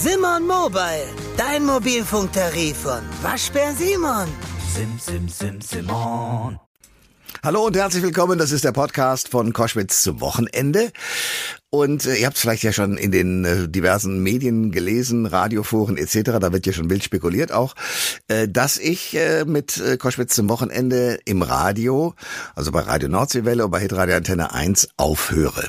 Simon Mobile, dein Mobilfunktarif von Waschbär Simon. Sim, sim, sim, Simon. Hallo und herzlich willkommen. Das ist der Podcast von Koschwitz zum Wochenende. Und äh, ihr habt es vielleicht ja schon in den äh, diversen Medien gelesen, Radioforen etc., da wird ja schon wild spekuliert auch, äh, dass ich äh, mit äh, Koschwitz zum Wochenende im Radio, also bei Radio Nordseewelle und bei Hitradio Antenne 1 aufhöre.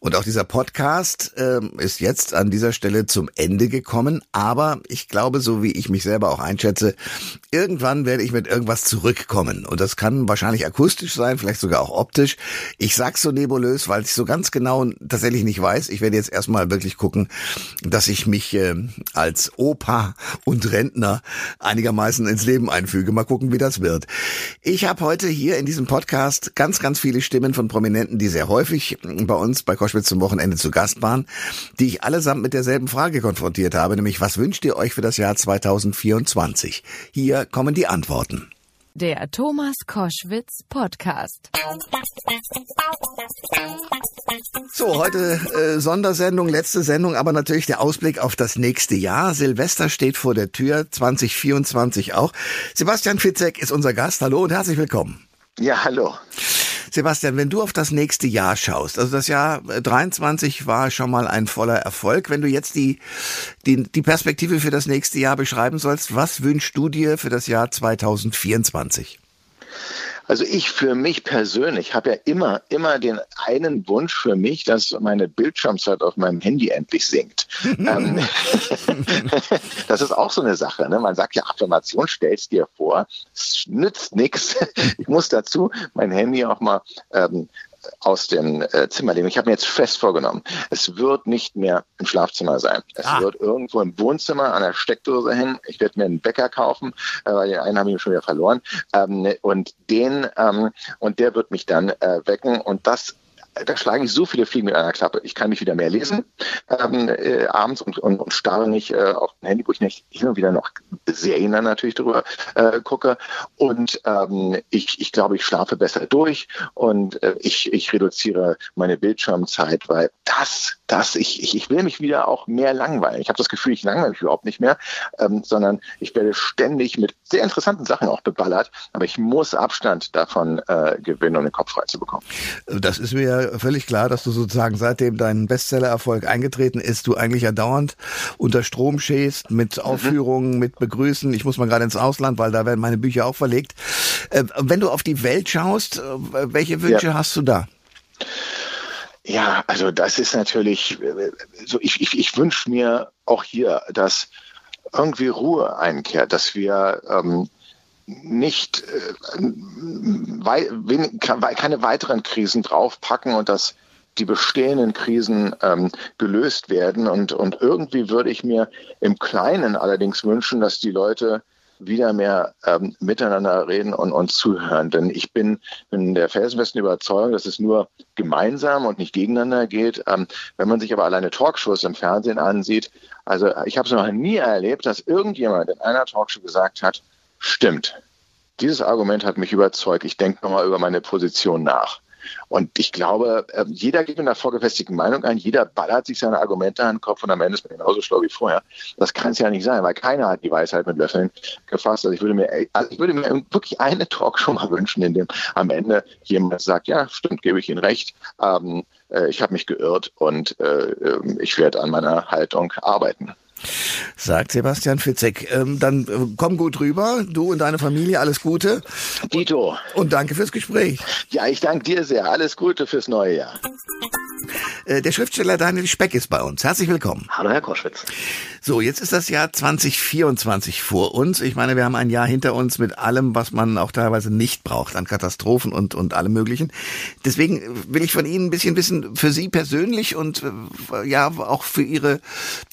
Und auch dieser Podcast äh, ist jetzt an dieser Stelle zum Ende gekommen, aber ich glaube, so wie ich mich selber auch einschätze, irgendwann werde ich mit irgendwas zurückkommen. Und das kann wahrscheinlich akustisch sein, vielleicht sogar auch optisch. Ich sag's so nebulös, weil ich so ganz genau das tatsächlich nicht weiß. Ich werde jetzt erstmal wirklich gucken, dass ich mich äh, als Opa und Rentner einigermaßen ins Leben einfüge. Mal gucken, wie das wird. Ich habe heute hier in diesem Podcast ganz, ganz viele Stimmen von Prominenten, die sehr häufig bei uns bei Koschwitz zum Wochenende zu Gast waren, die ich allesamt mit derselben Frage konfrontiert habe, nämlich was wünscht ihr euch für das Jahr 2024? Hier kommen die Antworten. Der Thomas Koschwitz Podcast. So, heute äh, Sondersendung, letzte Sendung, aber natürlich der Ausblick auf das nächste Jahr. Silvester steht vor der Tür, 2024 auch. Sebastian Fitzek ist unser Gast. Hallo und herzlich willkommen. Ja, hallo. Sebastian, wenn du auf das nächste Jahr schaust, also das Jahr 23 war schon mal ein voller Erfolg. Wenn du jetzt die, die, die Perspektive für das nächste Jahr beschreiben sollst, was wünschst du dir für das Jahr 2024? Also ich für mich persönlich habe ja immer, immer den einen Wunsch für mich, dass meine Bildschirmzeit auf meinem Handy endlich sinkt. Ähm, das ist auch so eine Sache. Ne? Man sagt ja, Affirmation stellst dir vor, es nützt nichts. Ich muss dazu mein Handy auch mal ähm, aus dem äh, Zimmer nehmen. Ich habe mir jetzt fest vorgenommen, es wird nicht mehr im Schlafzimmer sein. Es ah. wird irgendwo im Wohnzimmer an der Steckdose hängen. Ich werde mir einen Bäcker kaufen, äh, weil den einen habe ich schon wieder verloren. Ähm, und den ähm, und der wird mich dann äh, wecken und das da schlagen ich so viele Fliegen mit einer Klappe. Ich kann mich wieder mehr lesen ähm, äh, abends und, und, und starre nicht äh, auf dem Handy, wo ich nicht hin und wieder noch Serien dann natürlich drüber äh, gucke. Und ähm, ich, ich glaube, ich schlafe besser durch und äh, ich, ich reduziere meine Bildschirmzeit, weil das, das, ich, ich, ich will mich wieder auch mehr langweilen. Ich habe das Gefühl, ich langweile mich überhaupt nicht mehr, ähm, sondern ich werde ständig mit sehr interessanten Sachen auch beballert, aber ich muss Abstand davon äh, gewinnen, um den Kopf frei zu bekommen. Das ist mir völlig klar, dass du sozusagen seitdem dein Bestseller-Erfolg eingetreten ist, du eigentlich ja dauernd unter Strom stehst mit mhm. Aufführungen, mit Begrüßen. Ich muss mal gerade ins Ausland, weil da werden meine Bücher auch verlegt. Äh, wenn du auf die Welt schaust, äh, welche Wünsche ja. hast du da? Ja, also das ist natürlich äh, so. Ich, ich, ich wünsche mir auch hier, dass irgendwie Ruhe einkehrt, dass wir ähm, nicht äh, keine weiteren Krisen draufpacken und dass die bestehenden Krisen ähm, gelöst werden. Und, und irgendwie würde ich mir im Kleinen allerdings wünschen, dass die Leute wieder mehr ähm, miteinander reden und uns zuhören. Denn ich bin, bin der felsenfesten Überzeugung, dass es nur gemeinsam und nicht gegeneinander geht. Ähm, wenn man sich aber alleine Talkshows im Fernsehen ansieht, also ich habe es noch nie erlebt, dass irgendjemand in einer Talkshow gesagt hat, stimmt. Dieses Argument hat mich überzeugt. Ich denke nochmal über meine Position nach. Und ich glaube, ähm, jeder geht mit einer vorgefestigten Meinung ein, jeder ballert sich seine Argumente an den Kopf und am Ende ist man genauso schlau wie vorher. Das kann es ja nicht sein, weil keiner hat die Weisheit mit Löffeln gefasst. Also ich würde mir, also ich würde mir wirklich eine Talkshow mal wünschen, in dem am Ende jemand sagt, ja, stimmt, gebe ich Ihnen recht. Ähm, äh, ich habe mich geirrt und äh, ähm, ich werde an meiner Haltung arbeiten. Sagt Sebastian Fitzek. Ähm, dann äh, komm gut rüber, du und deine Familie, alles Gute. Dito. Und danke fürs Gespräch. Ja, ich danke dir sehr. Alles Gute fürs neue Jahr. Äh, der Schriftsteller Daniel Speck ist bei uns. Herzlich willkommen. Hallo, Herr Koschwitz. So, jetzt ist das Jahr 2024 vor uns. Ich meine, wir haben ein Jahr hinter uns mit allem, was man auch teilweise nicht braucht an Katastrophen und, und allem Möglichen. Deswegen will ich von Ihnen ein bisschen wissen, für Sie persönlich und äh, ja, auch für Ihre,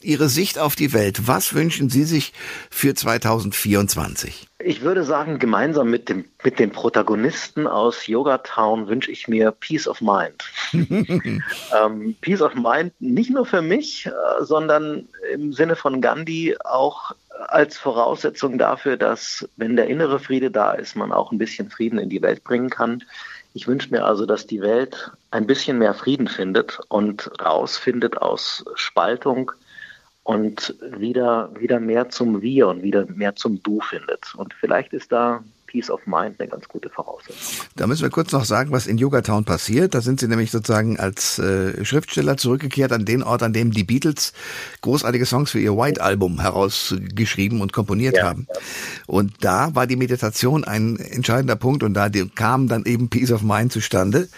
Ihre Sicht auf die Welt. Was wünschen Sie sich für 2024? Ich würde sagen, gemeinsam mit, dem, mit den Protagonisten aus Yoga Town wünsche ich mir Peace of Mind. ähm, Peace of Mind nicht nur für mich, äh, sondern im Sinne von Gandhi auch als Voraussetzung dafür, dass, wenn der innere Friede da ist, man auch ein bisschen Frieden in die Welt bringen kann. Ich wünsche mir also, dass die Welt ein bisschen mehr Frieden findet und rausfindet aus Spaltung und wieder, wieder mehr zum Wir und wieder mehr zum Du findet. Und vielleicht ist da Peace of Mind eine ganz gute Voraussetzung. Da müssen wir kurz noch sagen, was in Yogatown passiert. Da sind Sie nämlich sozusagen als äh, Schriftsteller zurückgekehrt an den Ort, an dem die Beatles großartige Songs für ihr White-Album herausgeschrieben und komponiert ja, haben. Ja. Und da war die Meditation ein entscheidender Punkt und da kam dann eben Peace of Mind zustande.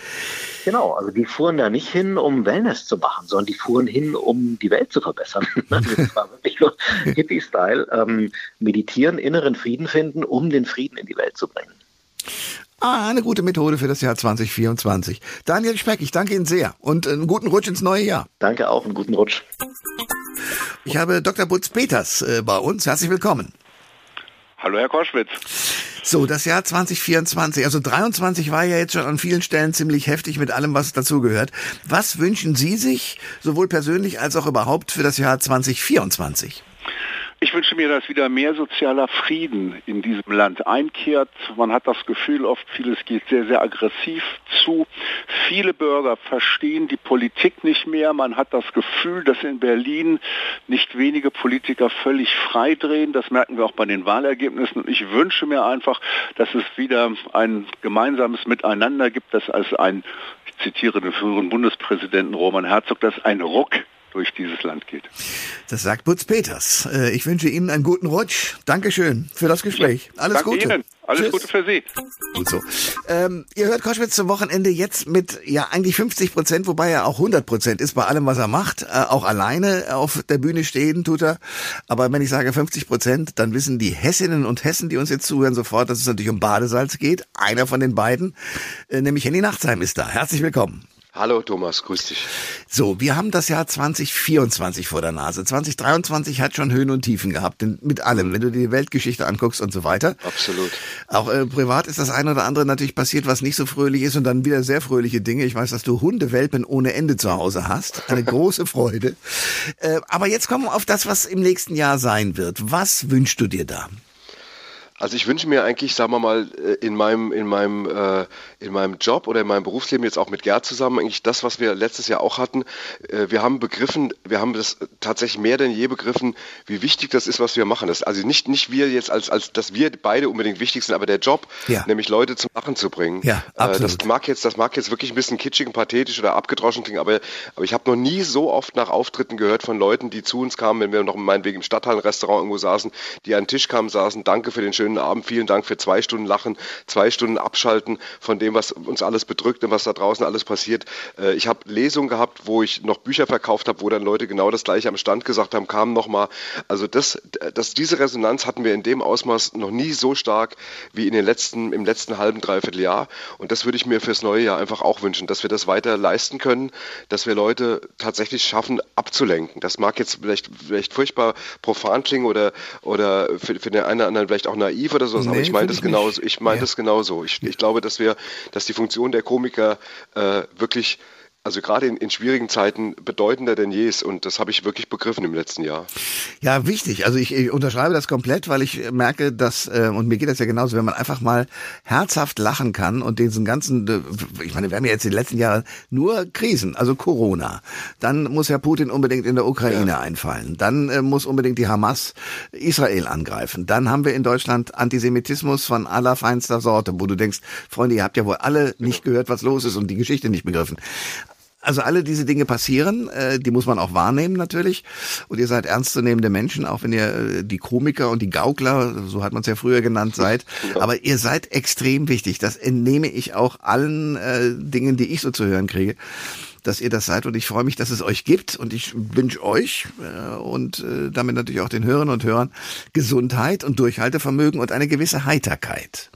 Genau, also die fuhren da nicht hin, um Wellness zu machen, sondern die fuhren hin, um die Welt zu verbessern. das war wirklich nur Hippie-Style. Ähm, meditieren, inneren Frieden finden, um den Frieden in die Welt zu bringen. Ah, eine gute Methode für das Jahr 2024. Daniel Speck, ich danke Ihnen sehr und einen guten Rutsch ins neue Jahr. Danke auch, einen guten Rutsch. Ich habe Dr. Butz Peters äh, bei uns. Herzlich willkommen. Hallo, Herr Koschwitz. So, das Jahr 2024, also 23 war ja jetzt schon an vielen Stellen ziemlich heftig mit allem, was dazugehört. Was wünschen Sie sich, sowohl persönlich als auch überhaupt für das Jahr 2024? Ich wünsche mir, dass wieder mehr sozialer Frieden in diesem Land einkehrt. Man hat das Gefühl, oft vieles geht sehr, sehr aggressiv zu. Viele Bürger verstehen die Politik nicht mehr. Man hat das Gefühl, dass in Berlin nicht wenige Politiker völlig frei drehen. Das merken wir auch bei den Wahlergebnissen. Und ich wünsche mir einfach, dass es wieder ein gemeinsames Miteinander gibt, dass als ein, ich zitiere den früheren Bundespräsidenten Roman Herzog, dass ein Ruck durch dieses Land geht. Das sagt Butz Peters. Äh, ich wünsche Ihnen einen guten Rutsch. Dankeschön für das Gespräch. Alles Danke Gute. Ihnen. Alles Tschüss. Gute für Sie. Gut so. Ähm, ihr hört Koschwitz zum Wochenende jetzt mit ja eigentlich 50 Prozent, wobei er auch 100 Prozent ist bei allem, was er macht. Äh, auch alleine auf der Bühne stehen tut er. Aber wenn ich sage 50 Prozent, dann wissen die Hessinnen und Hessen, die uns jetzt zuhören, sofort, dass es natürlich um Badesalz geht. Einer von den beiden, äh, nämlich Henny Nachtsheim ist da. Herzlich willkommen. Hallo Thomas, grüß dich. So, wir haben das Jahr 2024 vor der Nase. 2023 hat schon Höhen und Tiefen gehabt, mit allem, wenn du dir die Weltgeschichte anguckst und so weiter. Absolut. Auch äh, privat ist das eine oder andere natürlich passiert, was nicht so fröhlich ist und dann wieder sehr fröhliche Dinge. Ich weiß, dass du Hundewelpen ohne Ende zu Hause hast. Eine große Freude. Äh, aber jetzt kommen wir auf das, was im nächsten Jahr sein wird. Was wünschst du dir da? Also ich wünsche mir eigentlich, sagen wir mal, äh, in meinem, in meinem, äh, in meinem Job oder in meinem Berufsleben jetzt auch mit Gerd zusammen eigentlich das, was wir letztes Jahr auch hatten. Äh, wir haben begriffen, wir haben das tatsächlich mehr denn je begriffen, wie wichtig das ist, was wir machen. Das, also nicht, nicht wir jetzt als, als, dass wir beide unbedingt wichtig sind, aber der Job, ja. nämlich Leute zum Lachen zu bringen. Ja, absolut. das mag jetzt, das mag jetzt wirklich ein bisschen kitschig und pathetisch oder abgedroschen klingen, aber, aber ich habe noch nie so oft nach Auftritten gehört von Leuten, die zu uns kamen, wenn wir noch meinetwegen im Stadthallenrestaurant irgendwo saßen, die an den Tisch kamen, saßen, danke für den schönen Abend. Vielen Dank für zwei Stunden Lachen, zwei Stunden Abschalten von dem, was uns alles bedrückt und was da draußen alles passiert. Äh, ich habe Lesungen gehabt, wo ich noch Bücher verkauft habe, wo dann Leute genau das gleiche am Stand gesagt haben, kamen nochmal. Also das, das, diese Resonanz hatten wir in dem Ausmaß noch nie so stark wie in den letzten, im letzten halben, dreiviertel Jahr. Und das würde ich mir fürs neue Jahr einfach auch wünschen, dass wir das weiter leisten können, dass wir Leute tatsächlich schaffen, abzulenken. Das mag jetzt vielleicht, vielleicht furchtbar profan klingen oder, oder für, für den einen oder anderen vielleicht auch naiv oder so sowas, nee, aber ich meine das genauso. Ich meine ja. das genauso. Ich, ich glaube, dass wir, dass die Funktion der Komiker äh, wirklich also gerade in, in, schwierigen Zeiten bedeutender denn je ist. Und das habe ich wirklich begriffen im letzten Jahr. Ja, wichtig. Also ich, ich unterschreibe das komplett, weil ich merke, dass, äh, und mir geht das ja genauso, wenn man einfach mal herzhaft lachen kann und diesen ganzen, äh, ich meine, wir haben ja jetzt in den letzten Jahren nur Krisen, also Corona. Dann muss ja Putin unbedingt in der Ukraine ja. einfallen. Dann äh, muss unbedingt die Hamas Israel angreifen. Dann haben wir in Deutschland Antisemitismus von allerfeinster Sorte, wo du denkst, Freunde, ihr habt ja wohl alle nicht gehört, was los ist und die Geschichte nicht begriffen. Also alle diese Dinge passieren, äh, die muss man auch wahrnehmen natürlich. Und ihr seid ernstzunehmende Menschen, auch wenn ihr äh, die Komiker und die Gaukler, so hat man es ja früher genannt, seid. Aber ihr seid extrem wichtig. Das entnehme ich auch allen äh, Dingen, die ich so zu hören kriege dass ihr das seid und ich freue mich, dass es euch gibt und ich wünsche euch äh, und äh, damit natürlich auch den Hörern und Hörern Gesundheit und Durchhaltevermögen und eine gewisse Heiterkeit.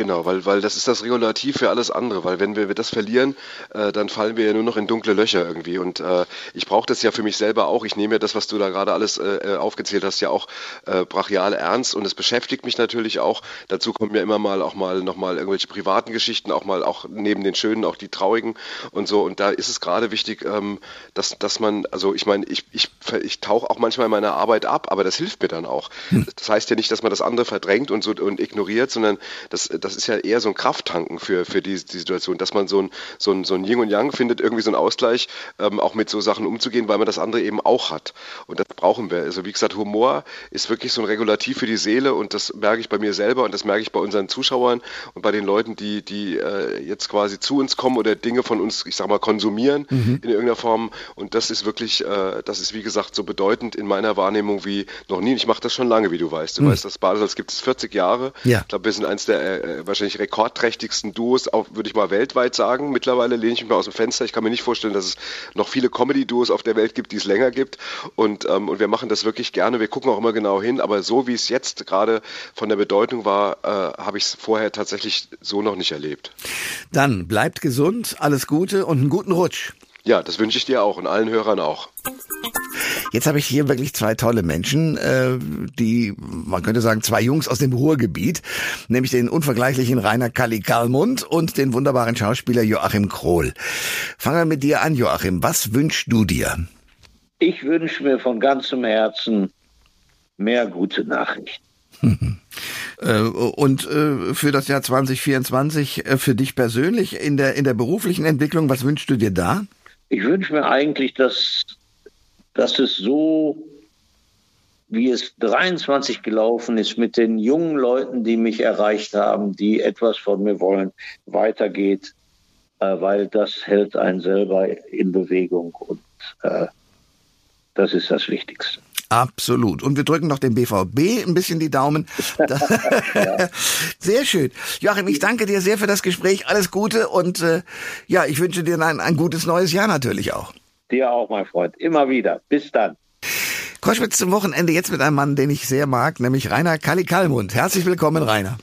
Genau, weil, weil das ist das Regulativ für alles andere, weil wenn wir, wir das verlieren, äh, dann fallen wir ja nur noch in dunkle Löcher irgendwie. Und äh, ich brauche das ja für mich selber auch. Ich nehme ja das, was du da gerade alles äh, äh, aufgezählt hast, ja auch äh, brachial ernst und es beschäftigt mich natürlich auch. Dazu kommen ja immer mal auch mal nochmal irgendwelche privaten Geschichten, auch mal auch neben den schönen auch die traurigen und so. Und da ist es gerade wichtig, ähm, dass, dass man, also ich meine, ich, ich, ich tauche auch manchmal in meiner Arbeit ab, aber das hilft mir dann auch. Hm. Das heißt ja nicht, dass man das andere verdrängt und so und ignoriert, sondern das, das das ist ja eher so ein Krafttanken für, für die, die Situation, dass man so ein, so ein, so ein Yin und Yang findet, irgendwie so einen Ausgleich, ähm, auch mit so Sachen umzugehen, weil man das andere eben auch hat. Und das brauchen wir. Also wie gesagt, Humor ist wirklich so ein Regulativ für die Seele und das merke ich bei mir selber und das merke ich bei unseren Zuschauern und bei den Leuten, die, die äh, jetzt quasi zu uns kommen oder Dinge von uns, ich sag mal, konsumieren mhm. in irgendeiner Form. Und das ist wirklich, äh, das ist wie gesagt so bedeutend in meiner Wahrnehmung wie noch nie. Ich mache das schon lange, wie du weißt. Du mhm. weißt, das Badesalz gibt es 40 Jahre. Ja. Ich glaube, wir sind eins der äh, wahrscheinlich rekordträchtigsten Duos, würde ich mal weltweit sagen. Mittlerweile lehne ich mich mal aus dem Fenster. Ich kann mir nicht vorstellen, dass es noch viele Comedy-Duos auf der Welt gibt, die es länger gibt. Und, ähm, und wir machen das wirklich gerne. Wir gucken auch immer genau hin. Aber so wie es jetzt gerade von der Bedeutung war, äh, habe ich es vorher tatsächlich so noch nicht erlebt. Dann bleibt gesund, alles Gute und einen guten Rutsch. Ja, das wünsche ich dir auch und allen Hörern auch. Jetzt habe ich hier wirklich zwei tolle Menschen, äh, die, man könnte sagen, zwei Jungs aus dem Ruhrgebiet, nämlich den unvergleichlichen Rainer Kalli Karlmund und den wunderbaren Schauspieler Joachim Krohl. Fangen wir mit dir an, Joachim. Was wünschst du dir? Ich wünsche mir von ganzem Herzen mehr gute Nachrichten. Äh, und äh, für das Jahr 2024 äh, für dich persönlich in der, in der beruflichen Entwicklung, was wünschst du dir da? Ich wünsche mir eigentlich, dass, dass es so, wie es 23 gelaufen ist, mit den jungen Leuten, die mich erreicht haben, die etwas von mir wollen, weitergeht, äh, weil das hält einen selber in Bewegung und äh, das ist das Wichtigste. Absolut. Und wir drücken noch dem BVB ein bisschen die Daumen. sehr schön. Joachim, ich danke dir sehr für das Gespräch. Alles Gute und äh, ja, ich wünsche dir ein, ein gutes neues Jahr natürlich auch. Dir auch, mein Freund. Immer wieder. Bis dann. Koschwitz zum Wochenende jetzt mit einem Mann, den ich sehr mag, nämlich Rainer Kalli Kallmund. Herzlich willkommen, Rainer.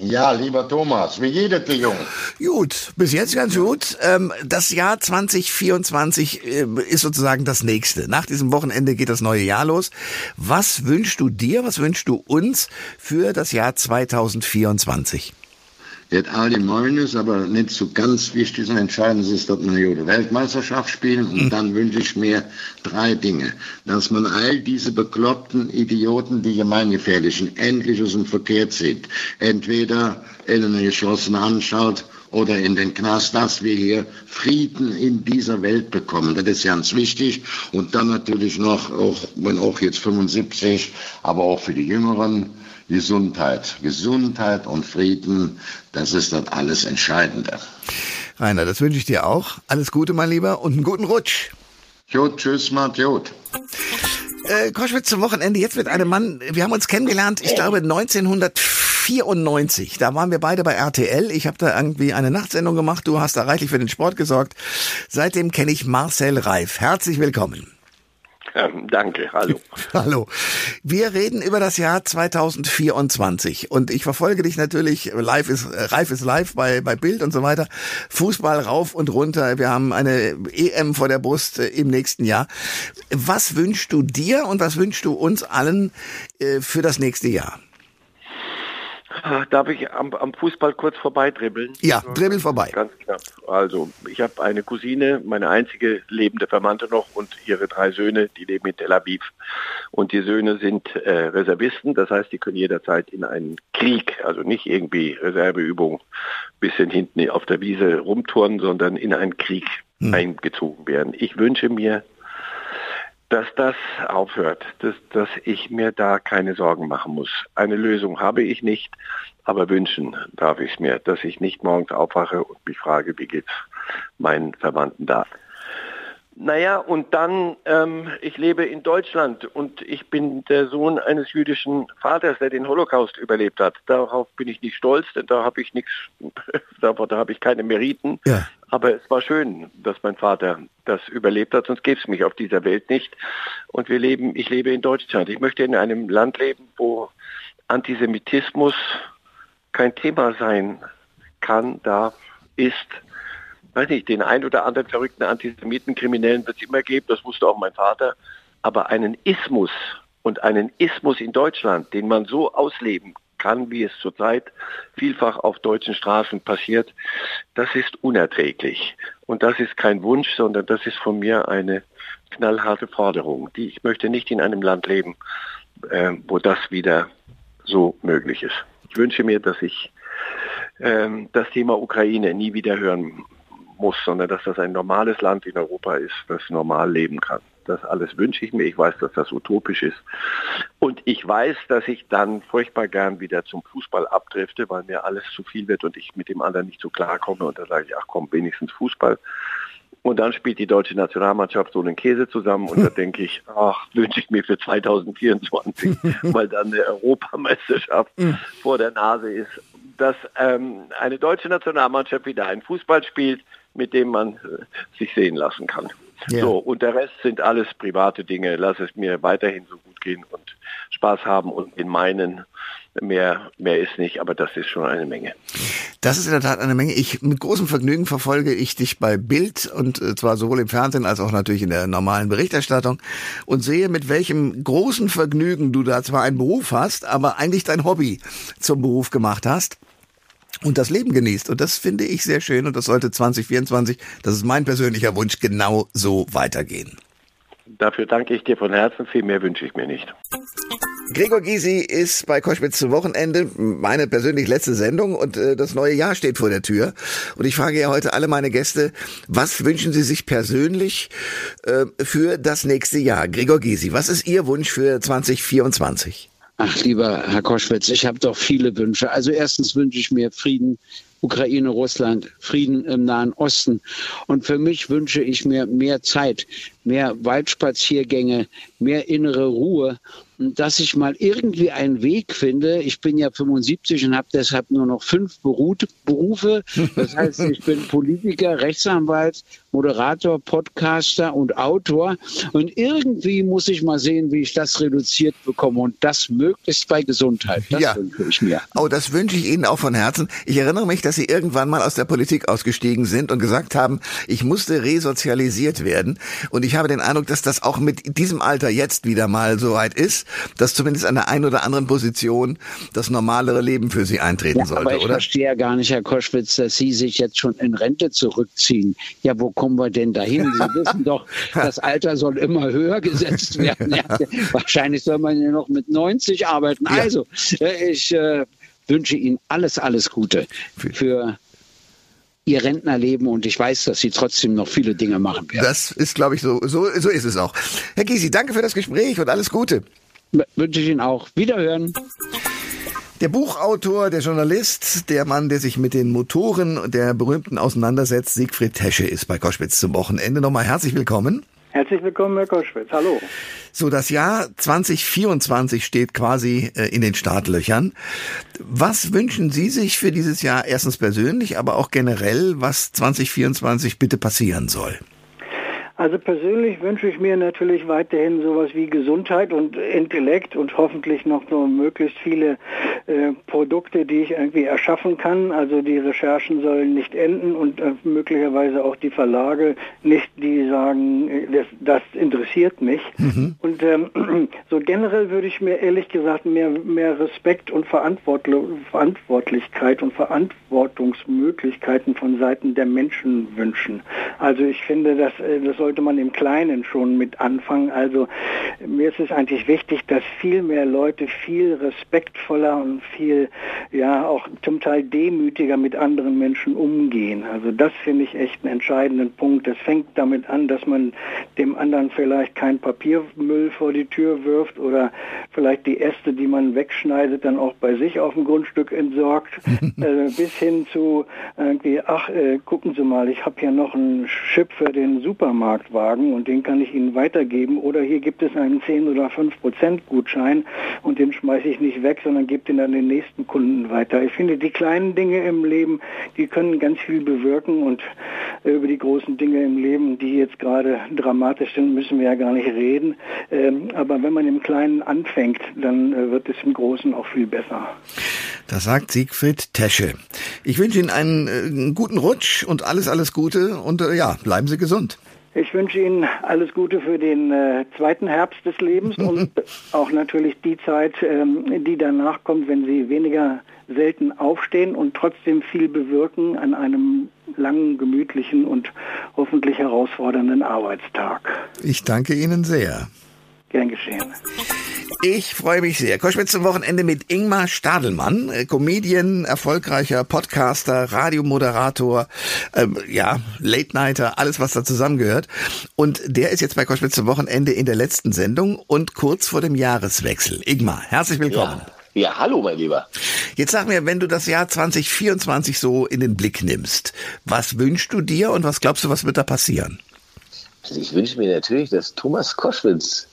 Ja, lieber Thomas, wie jedes dir, Junge? Gut, bis jetzt ganz gut. Ähm, das Jahr 2024 äh, ist sozusagen das nächste. Nach diesem Wochenende geht das neue Jahr los. Was wünschst du dir, was wünschst du uns für das Jahr 2024? Wird allgemein ist, aber nicht so ganz wichtig sein. Entscheidend ist, dass wir eine Weltmeisterschaft spielen. Und mhm. dann wünsche ich mir drei Dinge. Dass man all diese bekloppten Idioten, die gemeingefährlichen, endlich aus dem Verkehr zieht. Entweder in eine geschlossene Anstalt oder in den Knast, dass wir hier Frieden in dieser Welt bekommen. Das ist ganz wichtig. Und dann natürlich noch, auch, wenn auch jetzt 75, aber auch für die Jüngeren, Gesundheit. Gesundheit und Frieden, das ist das alles Entscheidende. Rainer, das wünsche ich dir auch. Alles Gute, mein Lieber, und einen guten Rutsch. Gut, tschüss, Matt, gut. Äh, Koschwitz zum Wochenende jetzt mit einem Mann, wir haben uns kennengelernt, ich glaube 1994. Da waren wir beide bei RTL. Ich habe da irgendwie eine Nachtsendung gemacht. Du hast da reichlich für den Sport gesorgt. Seitdem kenne ich Marcel Reif. Herzlich willkommen. Ähm, danke, hallo. hallo. Wir reden über das Jahr 2024 und ich verfolge dich natürlich, live ist, reif ist live bei, bei Bild und so weiter. Fußball rauf und runter. Wir haben eine EM vor der Brust äh, im nächsten Jahr. Was wünschst du dir und was wünschst du uns allen äh, für das nächste Jahr? Darf ich am, am Fußball kurz vorbei dribbeln? Ja, dribbel vorbei. Ganz knapp. Also, ich habe eine Cousine, meine einzige lebende Verwandte noch und ihre drei Söhne, die leben in Tel Aviv. Und die Söhne sind äh, Reservisten, das heißt, die können jederzeit in einen Krieg, also nicht irgendwie Reserveübung, bisschen hinten auf der Wiese rumturnen, sondern in einen Krieg hm. eingezogen werden. Ich wünsche mir, dass das aufhört, dass, dass ich mir da keine Sorgen machen muss. Eine Lösung habe ich nicht, aber wünschen darf ich es mir, dass ich nicht morgens aufwache und mich frage, wie geht's meinen Verwandten da. Naja, und dann, ähm, ich lebe in Deutschland und ich bin der Sohn eines jüdischen Vaters, der den Holocaust überlebt hat. Darauf bin ich nicht stolz, denn da habe ich nichts, da, da habe ich keine Meriten. Ja. Aber es war schön, dass mein Vater das überlebt hat, sonst gäbe es mich auf dieser Welt nicht. Und wir leben, ich lebe in Deutschland. Ich möchte in einem Land leben, wo Antisemitismus kein Thema sein kann, darf, ist weiß nicht, den ein oder anderen verrückten Antisemiten, Kriminellen wird es immer geben, das wusste auch mein Vater. Aber einen Ismus und einen Ismus in Deutschland, den man so ausleben kann, wie es zurzeit vielfach auf deutschen Straßen passiert, das ist unerträglich. Und das ist kein Wunsch, sondern das ist von mir eine knallharte Forderung. Die, ich möchte nicht in einem Land leben, äh, wo das wieder so möglich ist. Ich wünsche mir, dass ich ähm, das Thema Ukraine nie wieder hören muss, sondern dass das ein normales Land in Europa ist, das normal leben kann. Das alles wünsche ich mir. Ich weiß, dass das utopisch ist. Und ich weiß, dass ich dann furchtbar gern wieder zum Fußball abdrifte, weil mir alles zu viel wird und ich mit dem anderen nicht so klarkomme. Und da sage ich, ach komm, wenigstens Fußball. Und dann spielt die deutsche Nationalmannschaft so einen Käse zusammen und da denke ich, ach, wünsche ich mir für 2024, weil dann eine Europameisterschaft mhm. vor der Nase ist, dass ähm, eine deutsche Nationalmannschaft wieder einen Fußball spielt, mit dem man äh, sich sehen lassen kann. Ja. So, und der Rest sind alles private Dinge. Lass es mir weiterhin so gut gehen und Spaß haben und in meinen mehr, mehr ist nicht, aber das ist schon eine Menge. Das ist in der Tat eine Menge. Ich mit großem Vergnügen verfolge ich dich bei Bild und äh, zwar sowohl im Fernsehen als auch natürlich in der normalen Berichterstattung und sehe, mit welchem großen Vergnügen du da zwar einen Beruf hast, aber eigentlich dein Hobby zum Beruf gemacht hast und das Leben genießt. Und das finde ich sehr schön und das sollte 2024, das ist mein persönlicher Wunsch, genau so weitergehen. Dafür danke ich dir von Herzen. Viel mehr wünsche ich mir nicht. Gregor Gysi ist bei Koschwitz zum Wochenende meine persönlich letzte Sendung und äh, das neue Jahr steht vor der Tür. Und ich frage ja heute alle meine Gäste, was wünschen sie sich persönlich äh, für das nächste Jahr? Gregor Gysi, was ist Ihr Wunsch für 2024? Ach, lieber Herr Koschwitz, ich habe doch viele Wünsche. Also erstens wünsche ich mir Frieden, Ukraine, Russland, Frieden im Nahen Osten. Und für mich wünsche ich mir mehr Zeit, mehr Waldspaziergänge, mehr innere Ruhe dass ich mal irgendwie einen Weg finde. Ich bin ja 75 und habe deshalb nur noch fünf Berufe. Das heißt, ich bin Politiker, Rechtsanwalt, Moderator, Podcaster und Autor. Und irgendwie muss ich mal sehen, wie ich das reduziert bekomme. Und das möglichst bei Gesundheit. Das ja. wünsche ich mir. Oh, das wünsche ich Ihnen auch von Herzen. Ich erinnere mich, dass Sie irgendwann mal aus der Politik ausgestiegen sind und gesagt haben, ich musste resozialisiert werden. Und ich habe den Eindruck, dass das auch mit diesem Alter jetzt wieder mal so weit ist, dass zumindest an der einen oder anderen Position das normalere Leben für Sie eintreten ja, sollte, aber ich oder? verstehe ja gar nicht, Herr Koschwitz, dass Sie sich jetzt schon in Rente zurückziehen. Ja, wo kommen wir denn dahin? Sie wissen doch, das Alter soll immer höher gesetzt werden. Ja, wahrscheinlich soll man ja noch mit 90 arbeiten. Also, äh, ich äh, wünsche Ihnen alles, alles Gute für ihr Rentnerleben und ich weiß, dass sie trotzdem noch viele Dinge machen werden. Das ist, glaube ich, so, so, so ist es auch. Herr Gysi, danke für das Gespräch und alles Gute. Wünsche ich Ihnen auch. Wiederhören. Der Buchautor, der Journalist, der Mann, der sich mit den Motoren der berühmten auseinandersetzt, Siegfried Tesche, ist bei Koschwitz zum Wochenende. Nochmal herzlich willkommen. Herzlich willkommen, Herr Koschwitz. Hallo. So, das Jahr 2024 steht quasi äh, in den Startlöchern. Was wünschen Sie sich für dieses Jahr erstens persönlich, aber auch generell, was 2024 bitte passieren soll? Also persönlich wünsche ich mir natürlich weiterhin sowas wie Gesundheit und Intellekt und hoffentlich noch so möglichst viele äh, Produkte, die ich irgendwie erschaffen kann. Also die Recherchen sollen nicht enden und äh, möglicherweise auch die Verlage nicht, die sagen, äh, das, das interessiert mich. Mhm. Und ähm, so generell würde ich mir ehrlich gesagt mehr, mehr Respekt und Verantwortlichkeit und Verantwortungsmöglichkeiten von Seiten der Menschen wünschen. Also ich finde, dass äh, das sollte man im Kleinen schon mit anfangen. Also mir ist es eigentlich wichtig, dass viel mehr Leute viel respektvoller und viel, ja, auch zum Teil demütiger mit anderen Menschen umgehen. Also das finde ich echt einen entscheidenden Punkt. Das fängt damit an, dass man dem anderen vielleicht kein Papiermüll vor die Tür wirft oder vielleicht die Äste, die man wegschneidet, dann auch bei sich auf dem Grundstück entsorgt, äh, bis hin zu irgendwie, ach, äh, gucken Sie mal, ich habe hier noch einen Chip für den Supermarkt Gebrauchtwagen und den kann ich Ihnen weitergeben. Oder hier gibt es einen 10 oder 5 Prozent Gutschein und den schmeiße ich nicht weg, sondern gebe den an den nächsten Kunden weiter. Ich finde, die kleinen Dinge im Leben, die können ganz viel bewirken und über die großen Dinge im Leben, die jetzt gerade dramatisch sind, müssen wir ja gar nicht reden. Ähm, aber wenn man im Kleinen anfängt, dann äh, wird es im Großen auch viel besser. Das sagt Siegfried Tesche. Ich wünsche Ihnen einen, einen äh, guten Rutsch und alles, alles Gute und ja, bleiben Sie gesund. Ich wünsche Ihnen alles Gute für den äh, zweiten Herbst des Lebens und auch natürlich die Zeit, ähm, die danach kommt, wenn Sie weniger selten aufstehen und trotzdem viel bewirken an einem langen, gemütlichen und hoffentlich herausfordernden Arbeitstag. Ich danke Ihnen sehr. Gern geschehen. Ich freue mich sehr. Koschwitz zum Wochenende mit Ingmar Stadelmann, äh, Comedian, erfolgreicher Podcaster, Radiomoderator, ähm, ja, Late-Nighter, alles was da zusammengehört. Und der ist jetzt bei Koschwitz zum Wochenende in der letzten Sendung und kurz vor dem Jahreswechsel. Ingmar, herzlich willkommen. Ja. Ja, hallo mein Lieber. Jetzt sag mir, wenn du das Jahr 2024 so in den Blick nimmst, was wünschst du dir und was glaubst du, was wird da passieren? Also ich wünsche mir natürlich, dass Thomas Koschwitz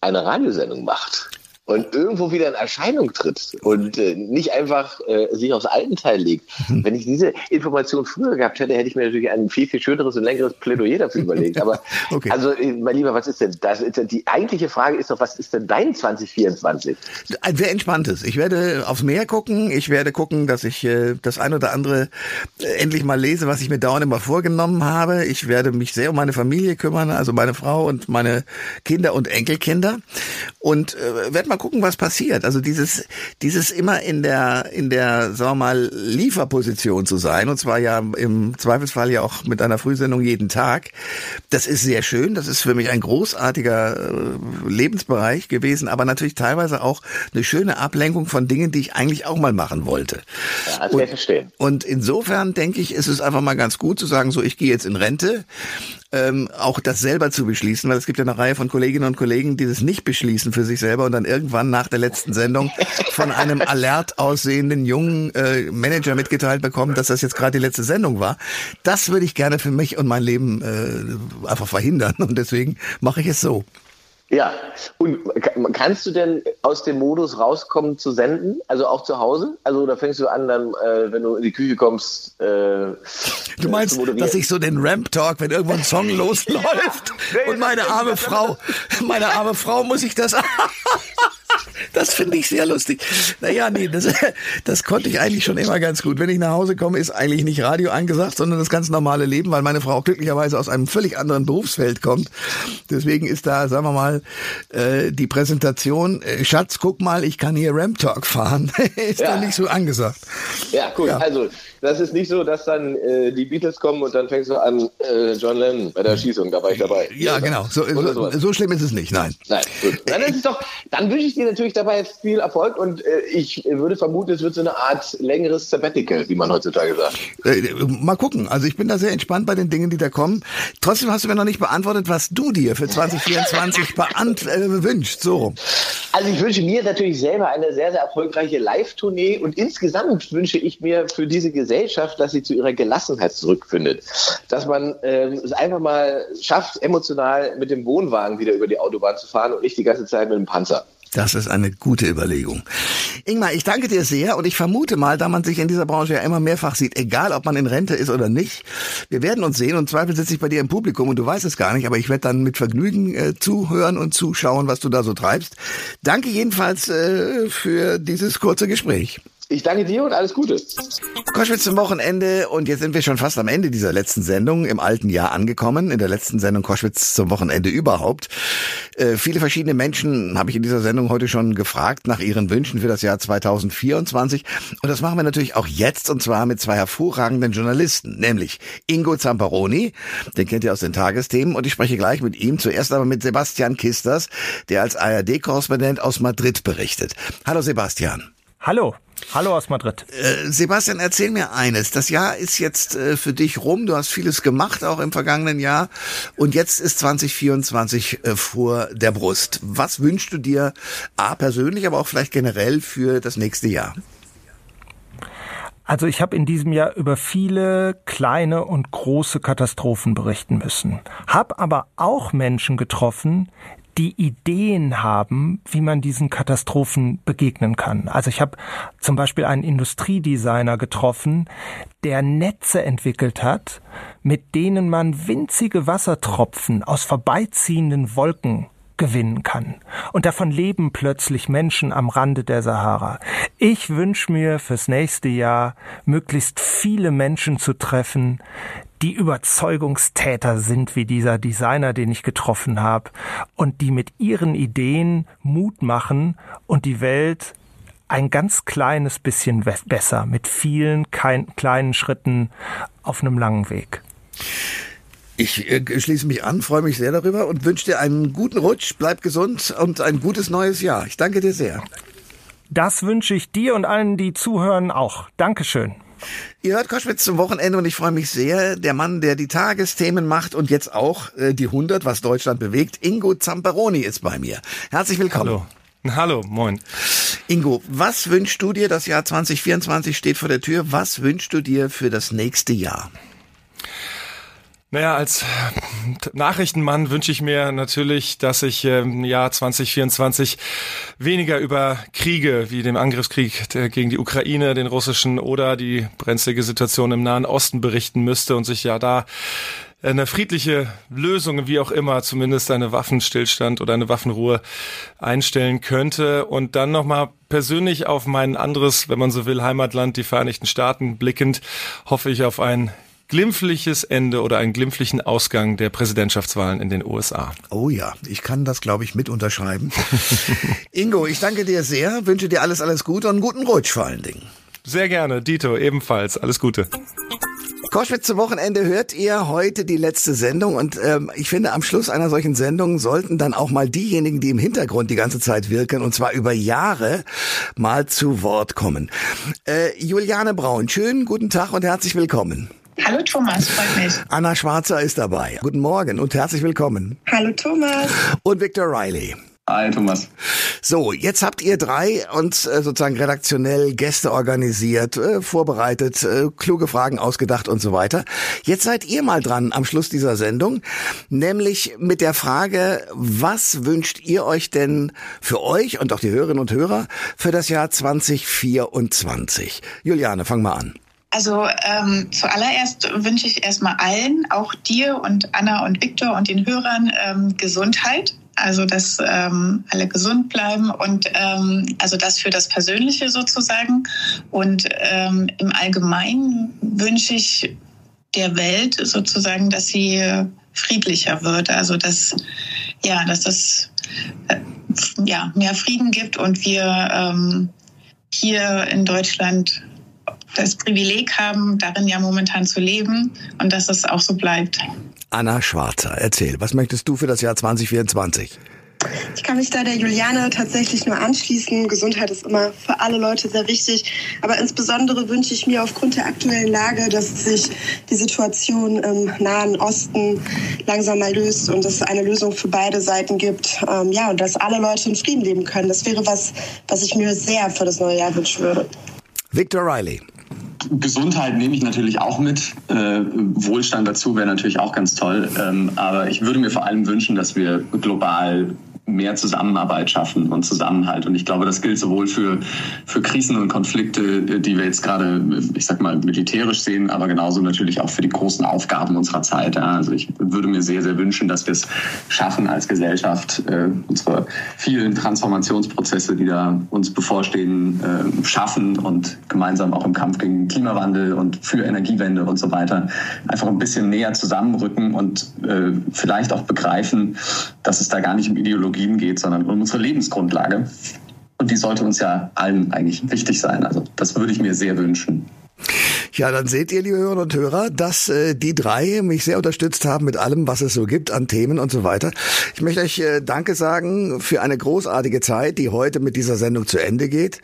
eine Radiosendung macht und irgendwo wieder in Erscheinung tritt und äh, nicht einfach äh, sich aufs alten Teil legt. Wenn ich diese Information früher gehabt hätte, hätte ich mir natürlich ein viel, viel schöneres und längeres Plädoyer dafür überlegt. Aber okay. also, äh, mein Lieber, was ist denn das? Die eigentliche Frage ist doch, was ist denn dein 2024? Ein sehr entspanntes. Ich werde aufs Meer gucken. Ich werde gucken, dass ich äh, das ein oder andere äh, endlich mal lese, was ich mir dauernd immer vorgenommen habe. Ich werde mich sehr um meine Familie kümmern, also meine Frau und meine Kinder und Enkelkinder. Und äh, werde mal gucken, was passiert. Also dieses, dieses immer in der, in der, sagen wir mal, Lieferposition zu sein, und zwar ja im Zweifelsfall ja auch mit einer Frühsendung jeden Tag. Das ist sehr schön. Das ist für mich ein großartiger äh, Lebensbereich gewesen, aber natürlich teilweise auch eine schöne Ablenkung von Dingen, die ich eigentlich auch mal machen wollte. Ja, das ich verstehen. Und insofern denke ich, ist es einfach mal ganz gut zu sagen, so, ich gehe jetzt in Rente ähm, auch das selber zu beschließen, weil es gibt ja eine Reihe von Kolleginnen und Kollegen, die das nicht beschließen für sich selber und dann irgendwann nach der letzten Sendung von einem alert aussehenden jungen äh, Manager mitgeteilt bekommen, dass das jetzt gerade die letzte Sendung war. Das würde ich gerne für mich und mein Leben äh, einfach verhindern und deswegen mache ich es so. Ja, und kannst du denn aus dem Modus rauskommen zu senden, also auch zu Hause? Also da fängst du an, dann, äh, wenn du in die Küche kommst. Äh, du meinst, dass ich so den Ramp Talk, wenn irgendwo ein Song losläuft und meine arme Frau, meine arme Frau muss ich das. Das finde ich sehr lustig. Naja, nee, das, das konnte ich eigentlich schon immer ganz gut. Wenn ich nach Hause komme, ist eigentlich nicht Radio angesagt, sondern das ganz normale Leben, weil meine Frau glücklicherweise aus einem völlig anderen Berufsfeld kommt. Deswegen ist da, sagen wir mal, äh, die Präsentation, äh, Schatz, guck mal, ich kann hier Ramp Talk fahren, ist ja. da nicht so angesagt. Ja, gut. Ja. Also das ist nicht so, dass dann äh, die Beatles kommen und dann fängst du an, äh, John Lennon bei der Schießung, da war ich dabei. Ja, oder? genau. So, so, so, schlimm ist es nicht, nein. Nein, gut. Dann ist es doch, dann wünsche ich dir natürlich dabei viel Erfolg und äh, ich würde vermuten, es wird so eine Art längeres Sabbatical, wie man heutzutage sagt. Äh, mal gucken. Also ich bin da sehr entspannt bei den Dingen, die da kommen. Trotzdem hast du mir noch nicht beantwortet, was du dir für 2024 beant äh, wünschst. So. Also ich wünsche mir natürlich selber eine sehr, sehr erfolgreiche Live-Tournee und insgesamt wünsche ich mir für diese Gesellschaft Gesellschaft, dass sie zu ihrer Gelassenheit zurückfindet. Dass man ähm, es einfach mal schafft, emotional mit dem Wohnwagen wieder über die Autobahn zu fahren und nicht die ganze Zeit mit dem Panzer. Das ist eine gute Überlegung. Ingmar, ich danke dir sehr und ich vermute mal, da man sich in dieser Branche ja immer mehrfach sieht, egal ob man in Rente ist oder nicht, wir werden uns sehen und Zweifel sitze ich bei dir im Publikum und du weißt es gar nicht, aber ich werde dann mit Vergnügen äh, zuhören und zuschauen, was du da so treibst. Danke jedenfalls äh, für dieses kurze Gespräch. Ich danke dir und alles Gute. Koschwitz zum Wochenende und jetzt sind wir schon fast am Ende dieser letzten Sendung im alten Jahr angekommen, in der letzten Sendung Koschwitz zum Wochenende überhaupt. Äh, viele verschiedene Menschen habe ich in dieser Sendung heute schon gefragt nach ihren Wünschen für das Jahr 2024 und das machen wir natürlich auch jetzt und zwar mit zwei hervorragenden Journalisten, nämlich Ingo Zamperoni, den kennt ihr aus den Tagesthemen und ich spreche gleich mit ihm, zuerst aber mit Sebastian Kisters, der als ARD-Korrespondent aus Madrid berichtet. Hallo Sebastian. Hallo. Hallo aus Madrid. Äh, Sebastian, erzähl mir eines. Das Jahr ist jetzt äh, für dich rum. Du hast vieles gemacht, auch im vergangenen Jahr. Und jetzt ist 2024 äh, vor der Brust. Was wünschst du dir, A, persönlich, aber auch vielleicht generell für das nächste Jahr? Also ich habe in diesem Jahr über viele kleine und große Katastrophen berichten müssen. Hab aber auch Menschen getroffen, die Ideen haben, wie man diesen Katastrophen begegnen kann. Also ich habe zum Beispiel einen Industriedesigner getroffen, der Netze entwickelt hat, mit denen man winzige Wassertropfen aus vorbeiziehenden Wolken gewinnen kann. Und davon leben plötzlich Menschen am Rande der Sahara. Ich wünsche mir fürs nächste Jahr möglichst viele Menschen zu treffen, die Überzeugungstäter sind wie dieser Designer, den ich getroffen habe, und die mit ihren Ideen Mut machen und die Welt ein ganz kleines bisschen besser, mit vielen kleinen Schritten auf einem langen Weg. Ich äh, schließe mich an, freue mich sehr darüber und wünsche dir einen guten Rutsch, bleib gesund und ein gutes neues Jahr. Ich danke dir sehr. Das wünsche ich dir und allen, die zuhören, auch. Dankeschön. Ihr hört Koschwitz zum Wochenende und ich freue mich sehr. Der Mann, der die Tagesthemen macht und jetzt auch äh, die 100, was Deutschland bewegt, Ingo Zamperoni ist bei mir. Herzlich willkommen. Hallo. Hallo, moin. Ingo, was wünschst du dir? Das Jahr 2024 steht vor der Tür. Was wünschst du dir für das nächste Jahr? Naja, als Nachrichtenmann wünsche ich mir natürlich, dass ich im Jahr 2024 weniger über Kriege wie dem Angriffskrieg gegen die Ukraine, den russischen oder die brenzlige Situation im Nahen Osten berichten müsste und sich ja da eine friedliche Lösung, wie auch immer, zumindest eine Waffenstillstand oder eine Waffenruhe einstellen könnte. Und dann nochmal persönlich auf mein anderes, wenn man so will, Heimatland, die Vereinigten Staaten blickend, hoffe ich auf ein glimpfliches Ende oder einen glimpflichen Ausgang der Präsidentschaftswahlen in den USA. Oh ja, ich kann das, glaube ich, mit unterschreiben. Ingo, ich danke dir sehr, wünsche dir alles, alles Gute und einen guten Rutsch vor allen Dingen. Sehr gerne, Dito, ebenfalls. Alles Gute. Koschwitz zum Wochenende hört ihr heute die letzte Sendung und ähm, ich finde, am Schluss einer solchen Sendung sollten dann auch mal diejenigen, die im Hintergrund die ganze Zeit wirken und zwar über Jahre, mal zu Wort kommen. Äh, Juliane Braun, schönen guten Tag und herzlich willkommen. Hallo Thomas, freut mich. Anna Schwarzer ist dabei. Guten Morgen und herzlich willkommen. Hallo Thomas. Und Victor Riley. Hi Thomas. So, jetzt habt ihr drei uns äh, sozusagen redaktionell Gäste organisiert, äh, vorbereitet, äh, kluge Fragen ausgedacht und so weiter. Jetzt seid ihr mal dran am Schluss dieser Sendung, nämlich mit der Frage, was wünscht ihr euch denn für euch und auch die Hörerinnen und Hörer für das Jahr 2024? Juliane, fang mal an. Also ähm, zuallererst wünsche ich erstmal allen, auch dir und Anna und Viktor und den Hörern ähm, Gesundheit. Also dass ähm, alle gesund bleiben und ähm, also das für das Persönliche sozusagen. Und ähm, im Allgemeinen wünsche ich der Welt sozusagen, dass sie friedlicher wird. Also dass ja, dass es äh, ja mehr Frieden gibt und wir ähm, hier in Deutschland das Privileg haben, darin ja momentan zu leben und dass es auch so bleibt. Anna Schwarzer, erzähl, was möchtest du für das Jahr 2024? Ich kann mich da der Juliane tatsächlich nur anschließen. Gesundheit ist immer für alle Leute sehr wichtig. Aber insbesondere wünsche ich mir aufgrund der aktuellen Lage, dass sich die Situation im Nahen Osten langsam mal löst und es eine Lösung für beide Seiten gibt. Ähm, ja, und dass alle Leute in Frieden leben können. Das wäre was, was ich mir sehr für das neue Jahr wünschen würde. Victor Riley. Gesundheit nehme ich natürlich auch mit. Äh, Wohlstand dazu wäre natürlich auch ganz toll. Ähm, aber ich würde mir vor allem wünschen, dass wir global mehr Zusammenarbeit schaffen und Zusammenhalt. Und ich glaube, das gilt sowohl für, für Krisen und Konflikte, die wir jetzt gerade, ich sag mal, militärisch sehen, aber genauso natürlich auch für die großen Aufgaben unserer Zeit. Also ich würde mir sehr, sehr wünschen, dass wir es schaffen als Gesellschaft, äh, unsere vielen Transformationsprozesse, die da uns bevorstehen, äh, schaffen und gemeinsam auch im Kampf gegen Klimawandel und für Energiewende und so weiter einfach ein bisschen näher zusammenrücken und äh, vielleicht auch begreifen, dass es da gar nicht um Ideologie Technologien geht, sondern um unsere Lebensgrundlage. Und die sollte uns ja allen eigentlich wichtig sein. Also das würde ich mir sehr wünschen. Ja, dann seht ihr, liebe Hörerinnen und Hörer, dass äh, die drei mich sehr unterstützt haben mit allem, was es so gibt an Themen und so weiter. Ich möchte euch äh, Danke sagen für eine großartige Zeit, die heute mit dieser Sendung zu Ende geht.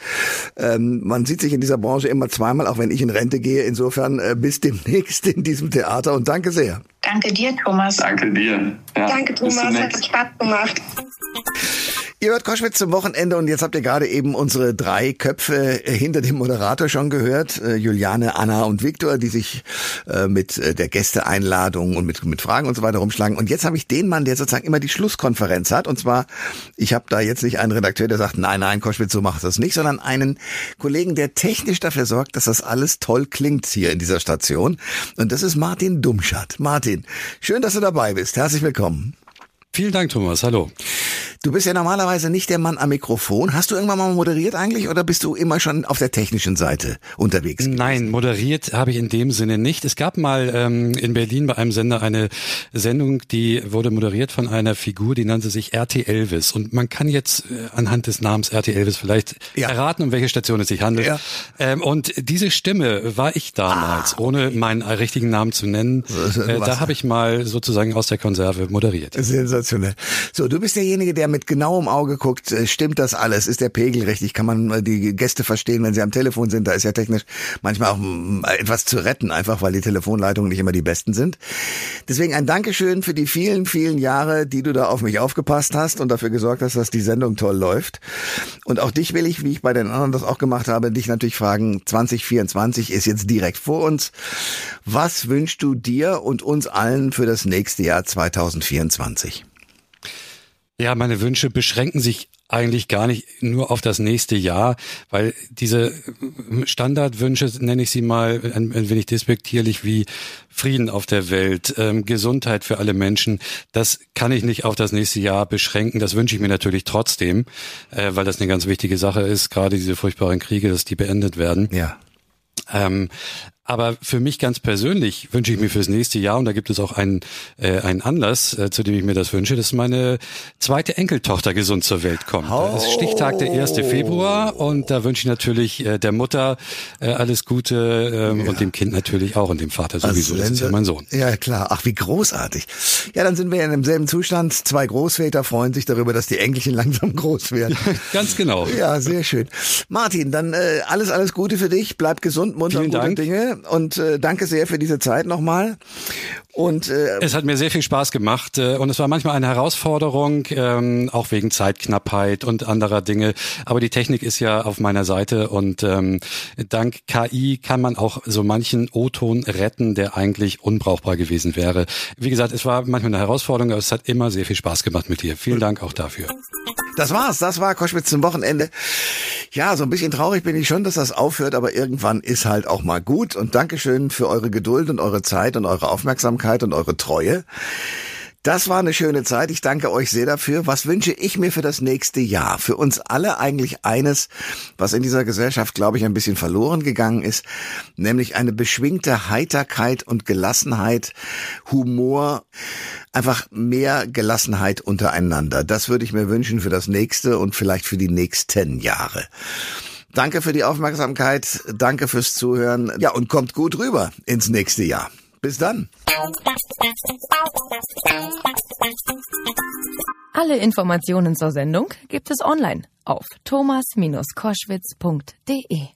Ähm, man sieht sich in dieser Branche immer zweimal, auch wenn ich in Rente gehe. Insofern äh, bis demnächst in diesem Theater und danke sehr. Danke dir, Thomas. Danke dir. Ja, Danke, Thomas. Hat Spaß gemacht. Ihr hört Koschwitz zum Wochenende und jetzt habt ihr gerade eben unsere drei Köpfe hinter dem Moderator schon gehört. Äh, Juliane, Anna und Viktor, die sich äh, mit äh, der Gästeeinladung und mit, mit Fragen und so weiter rumschlagen. Und jetzt habe ich den Mann, der sozusagen immer die Schlusskonferenz hat. Und zwar, ich habe da jetzt nicht einen Redakteur, der sagt, nein, nein, Koschwitz, so macht das nicht, sondern einen Kollegen, der technisch dafür sorgt, dass das alles toll klingt hier in dieser Station. Und das ist Martin Dumschat. Martin, schön, dass du dabei bist. Herzlich willkommen. Vielen Dank, Thomas. Hallo. Du bist ja normalerweise nicht der Mann am Mikrofon. Hast du irgendwann mal moderiert eigentlich oder bist du immer schon auf der technischen Seite unterwegs? Gewesen? Nein, moderiert habe ich in dem Sinne nicht. Es gab mal ähm, in Berlin bei einem Sender eine Sendung, die wurde moderiert von einer Figur, die nannte sich RT Elvis. Und man kann jetzt äh, anhand des Namens RT Elvis vielleicht ja. erraten, um welche Station es sich handelt. Ja. Ähm, und diese Stimme war ich damals, ah, ohne meinen richtigen Namen zu nennen. Äh, da habe ich mal sozusagen aus der Konserve moderiert. Sensationell. So, du bist derjenige, der mit genauem Auge guckt, äh, stimmt das alles? Ist der Pegel richtig? Kann man äh, die Gäste verstehen, wenn sie am Telefon sind? Da ist ja technisch manchmal auch mm, etwas zu retten, einfach weil die Telefonleitungen nicht immer die besten sind. Deswegen ein Dankeschön für die vielen, vielen Jahre, die du da auf mich aufgepasst hast und dafür gesorgt hast, dass die Sendung toll läuft. Und auch dich will ich, wie ich bei den anderen das auch gemacht habe, dich natürlich fragen, 2024 ist jetzt direkt vor uns. Was wünschst du dir und uns allen für das nächste Jahr 2024? Ja, meine Wünsche beschränken sich eigentlich gar nicht nur auf das nächste Jahr, weil diese Standardwünsche, nenne ich sie mal ein, ein wenig despektierlich, wie Frieden auf der Welt, ähm, Gesundheit für alle Menschen, das kann ich nicht auf das nächste Jahr beschränken. Das wünsche ich mir natürlich trotzdem, äh, weil das eine ganz wichtige Sache ist, gerade diese furchtbaren Kriege, dass die beendet werden. Ja. Ähm, aber für mich ganz persönlich wünsche ich mir fürs nächste Jahr, und da gibt es auch einen, äh, einen Anlass, äh, zu dem ich mir das wünsche, dass meine zweite Enkeltochter gesund zur Welt kommt. Oh. Das ist Stichtag der 1. Februar und da wünsche ich natürlich äh, der Mutter äh, alles Gute ähm, ja. und dem Kind natürlich auch und dem Vater sowieso. Also, das ist ja mein Sohn. Ja, klar. Ach, wie großartig. Ja, dann sind wir in demselben Zustand. Zwei Großväter freuen sich darüber, dass die Enkelchen langsam groß werden. ganz genau. Ja, sehr schön. Martin, dann äh, alles, alles Gute für dich. Bleib gesund, munter und gute Dinge und äh, danke sehr für diese Zeit nochmal. Und äh, es hat mir sehr viel Spaß gemacht äh, und es war manchmal eine Herausforderung, ähm, auch wegen Zeitknappheit und anderer Dinge. Aber die Technik ist ja auf meiner Seite und ähm, dank KI kann man auch so manchen O-Ton retten, der eigentlich unbrauchbar gewesen wäre. Wie gesagt, es war manchmal eine Herausforderung, aber es hat immer sehr viel Spaß gemacht mit dir. Vielen Dank auch dafür. Das war's, das war Koschwitz zum Wochenende. Ja, so ein bisschen traurig bin ich schon, dass das aufhört, aber irgendwann ist halt auch mal gut. Und Dankeschön für eure Geduld und eure Zeit und eure Aufmerksamkeit und eure Treue. Das war eine schöne Zeit. Ich danke euch sehr dafür. Was wünsche ich mir für das nächste Jahr? Für uns alle eigentlich eines, was in dieser Gesellschaft, glaube ich, ein bisschen verloren gegangen ist, nämlich eine beschwingte Heiterkeit und Gelassenheit, Humor, einfach mehr Gelassenheit untereinander. Das würde ich mir wünschen für das nächste und vielleicht für die nächsten Jahre. Danke für die Aufmerksamkeit, danke fürs Zuhören. Ja, und kommt gut rüber ins nächste Jahr. Bis dann. Alle Informationen zur Sendung gibt es online auf thomas-koschwitz.de.